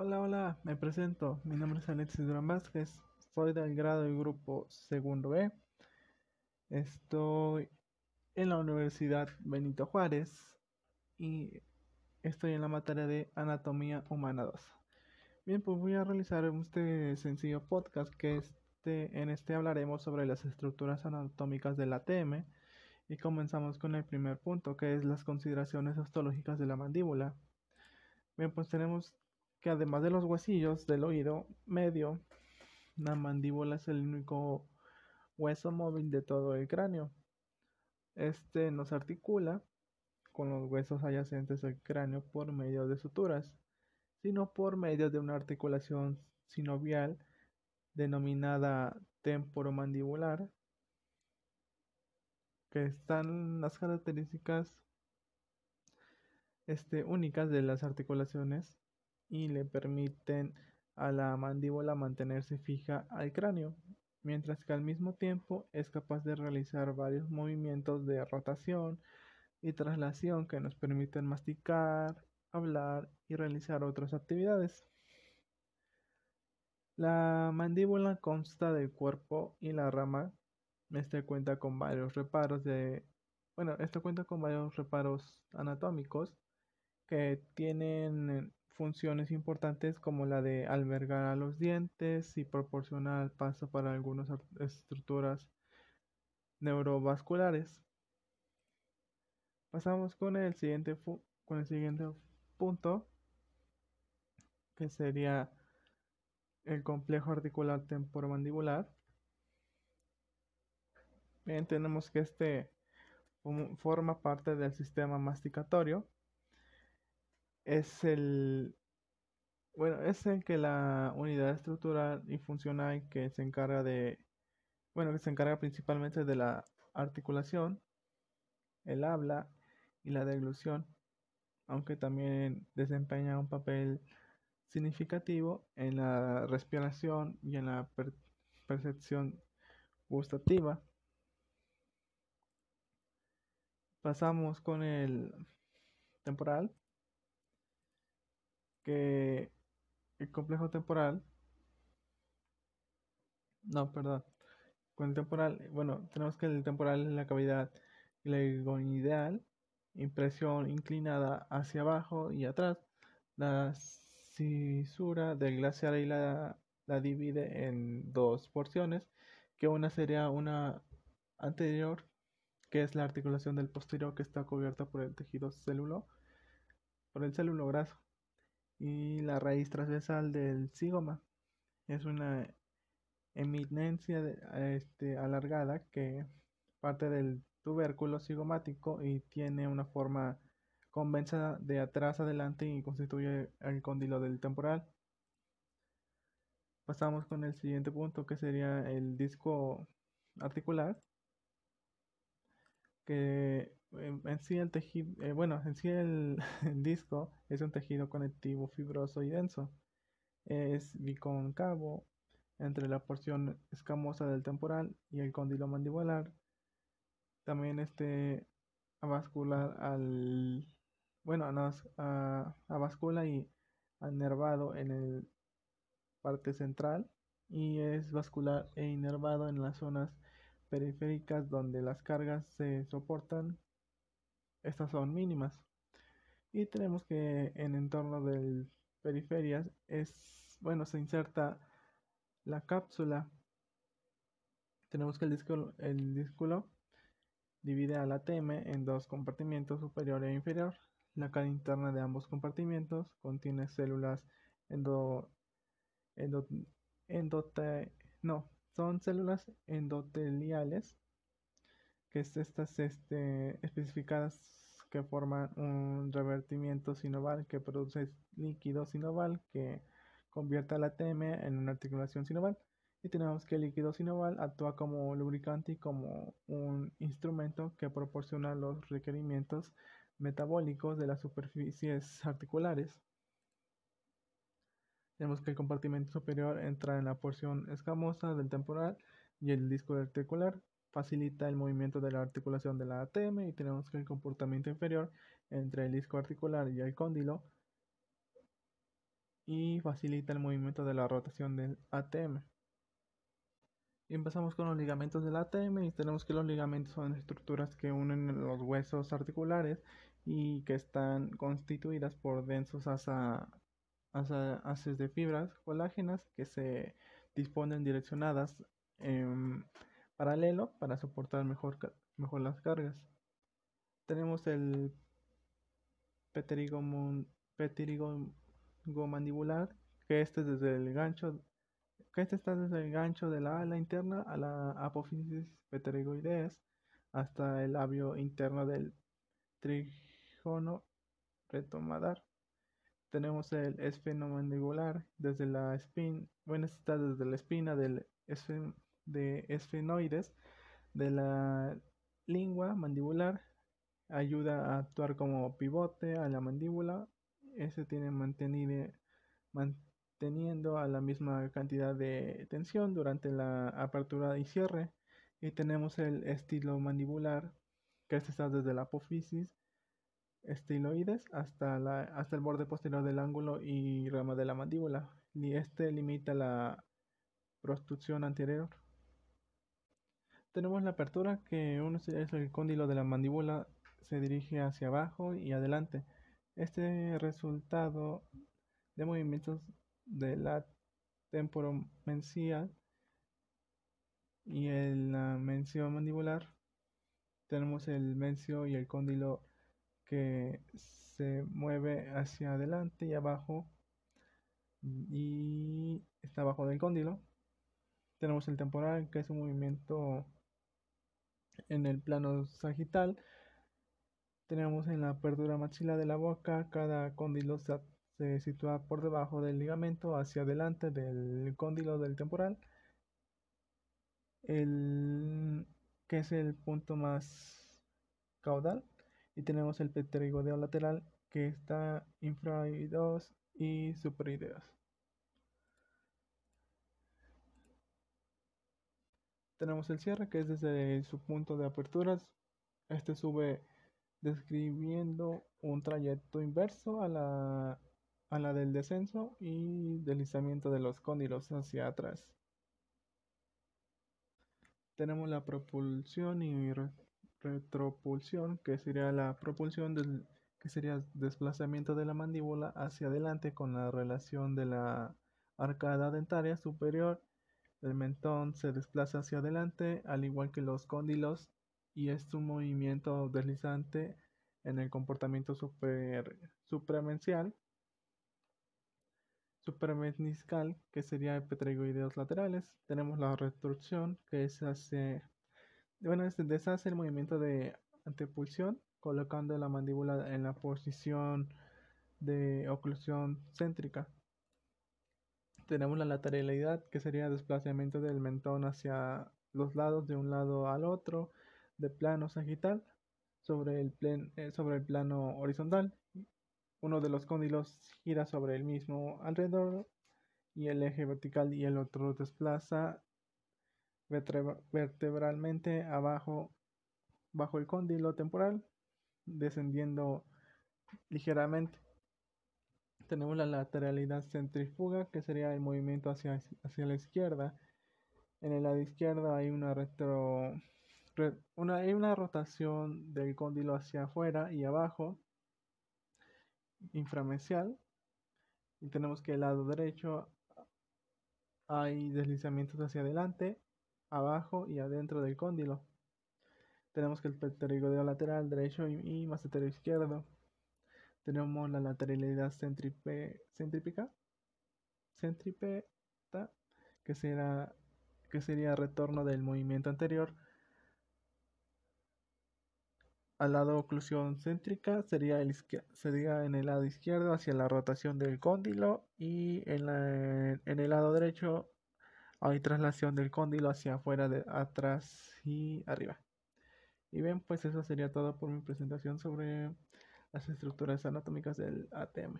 Hola, hola, me presento. Mi nombre es Alexis Durán Vázquez. Soy del grado y grupo segundo B. Estoy en la Universidad Benito Juárez y estoy en la materia de Anatomía Humana 2. Bien, pues voy a realizar este sencillo podcast que este, en este hablaremos sobre las estructuras anatómicas del ATM y comenzamos con el primer punto que es las consideraciones ostológicas de la mandíbula. Bien, pues tenemos que además de los huesillos del oído medio, la mandíbula es el único hueso móvil de todo el cráneo. Este nos articula con los huesos adyacentes al cráneo por medio de suturas, sino por medio de una articulación sinovial denominada temporomandibular, que están las características este, únicas de las articulaciones y le permiten a la mandíbula mantenerse fija al cráneo, mientras que al mismo tiempo es capaz de realizar varios movimientos de rotación y traslación que nos permiten masticar, hablar y realizar otras actividades. La mandíbula consta del cuerpo y la rama. Este cuenta con varios reparos de bueno, esto cuenta con varios reparos anatómicos que tienen funciones importantes como la de albergar a los dientes y proporcionar paso para algunas estructuras neurovasculares. Pasamos con el siguiente, con el siguiente punto, que sería el complejo articular temporomandibular. Bien, tenemos que este forma parte del sistema masticatorio es el bueno, es el que la unidad estructural y funcional que se encarga de bueno, que se encarga principalmente de la articulación, el habla y la deglución, aunque también desempeña un papel significativo en la respiración y en la percepción gustativa. Pasamos con el temporal que el complejo temporal, no, perdón, con el temporal, bueno, tenemos que el temporal es la cavidad glenoideal, impresión inclinada hacia abajo y atrás. La cisura del glaciar y la, la divide en dos porciones, que una sería una anterior, que es la articulación del posterior que está cubierta por el tejido celulo, por el célulo graso y la raíz transversal del cigoma. Es una eminencia este, alargada que parte del tubérculo cigomático y tiene una forma convenza de atrás adelante y constituye el cóndilo del temporal. Pasamos con el siguiente punto que sería el disco articular que en sí el tejido, eh, bueno, en sí el, disco es un tejido conectivo fibroso y denso. Es bicóncavo entre la porción escamosa del temporal y el cóndilo mandibular. También este avascular al, bueno, a, avascula y anervado en el parte central y es vascular e inervado en las zonas periféricas donde las cargas se soportan, estas son mínimas. Y tenemos que en entorno del periferias es, bueno, se inserta la cápsula. Tenemos que el disco, el discúlo divide al ATM en dos compartimientos superior e inferior. La cara interna de ambos compartimientos contiene células endo, endo, endote, no, son células endoteliales, que es estas este, especificadas que forman un revertimiento sinoval que produce líquido sinoval que convierte al ATM en una articulación sinoval. Y tenemos que el líquido sinoval actúa como lubricante y como un instrumento que proporciona los requerimientos metabólicos de las superficies articulares. Tenemos que el compartimento superior entra en la porción escamosa del temporal y el disco articular facilita el movimiento de la articulación de la ATM y tenemos que el comportamiento inferior entre el disco articular y el cóndilo y facilita el movimiento de la rotación del ATM. Y empezamos con los ligamentos del ATM y tenemos que los ligamentos son estructuras que unen los huesos articulares y que están constituidas por densos haces de fibras colágenas que se disponen direccionadas en paralelo para soportar mejor, mejor las cargas. Tenemos el peterigo mandibular, que este desde el gancho que este está desde el gancho de la ala interna a la apófisis pterigoides hasta el labio interno del trígono retomadar. Tenemos el esfenomandibular desde la espina, bueno, este está desde la espina del de esfenoides de la lengua mandibular ayuda a actuar como pivote a la mandíbula. Ese tiene mantenido, manteniendo a la misma cantidad de tensión durante la apertura y cierre. Y tenemos el estilo mandibular, que está desde la apófisis estiloides hasta, la, hasta el borde posterior del ángulo y rama de la mandíbula. Y este limita la prostrucción anterior. Tenemos la apertura que uno es el cóndilo de la mandíbula se dirige hacia abajo y adelante. Este resultado de movimientos de la temporomencial y en la mención mandibular tenemos el mencio y el cóndilo que se mueve hacia adelante y abajo y está abajo del cóndilo tenemos el temporal que es un movimiento en el plano sagital tenemos en la apertura maxilar de la boca, cada cóndilo se, sitúa por debajo del ligamento hacia adelante del cóndilo del temporal, el, que es el punto más caudal, y tenemos el pterigodeo lateral que está infraoideos y superoideos. Tenemos el cierre que es desde su punto de aperturas. Este sube describiendo un trayecto inverso a la, a la del descenso y deslizamiento de los cóndilos hacia atrás. Tenemos la propulsión y retropulsión, que sería la propulsión del que sería desplazamiento de la mandíbula hacia adelante con la relación de la arcada dentaria superior. El mentón se desplaza hacia adelante, al igual que los cóndilos y es un movimiento deslizante en el comportamiento super, supramencial, que sería el pterygoideos laterales. Tenemos la retorsión, que es hace, bueno, es deshace el movimiento de antepulsión, colocando la mandíbula en la posición de oclusión céntrica. Tenemos la lateralidad, que sería desplazamiento del mentón hacia los lados de un lado al otro de plano sagital sobre el, eh, sobre el plano horizontal. Uno de los cóndilos gira sobre el mismo alrededor y el eje vertical y el otro desplaza vertebralmente abajo bajo el cóndilo temporal, descendiendo ligeramente. Tenemos la lateralidad centrífuga, que sería el movimiento hacia, hacia la izquierda. En el lado izquierdo hay una retro una, hay una rotación del cóndilo hacia afuera y abajo, inframencial, y tenemos que el lado derecho hay deslizamientos hacia adelante, abajo y adentro del cóndilo. Tenemos que el pterigodeo lateral derecho y, y mastetero izquierdo. Tenemos la lateralidad centrípica, centrípeta, que será que sería retorno del movimiento anterior al lado oclusión céntrica sería, el sería en el lado izquierdo hacia la rotación del cóndilo y en, en el lado derecho hay traslación del cóndilo hacia afuera, de atrás y arriba. Y bien, pues eso sería todo por mi presentación sobre las estructuras anatómicas del ATM.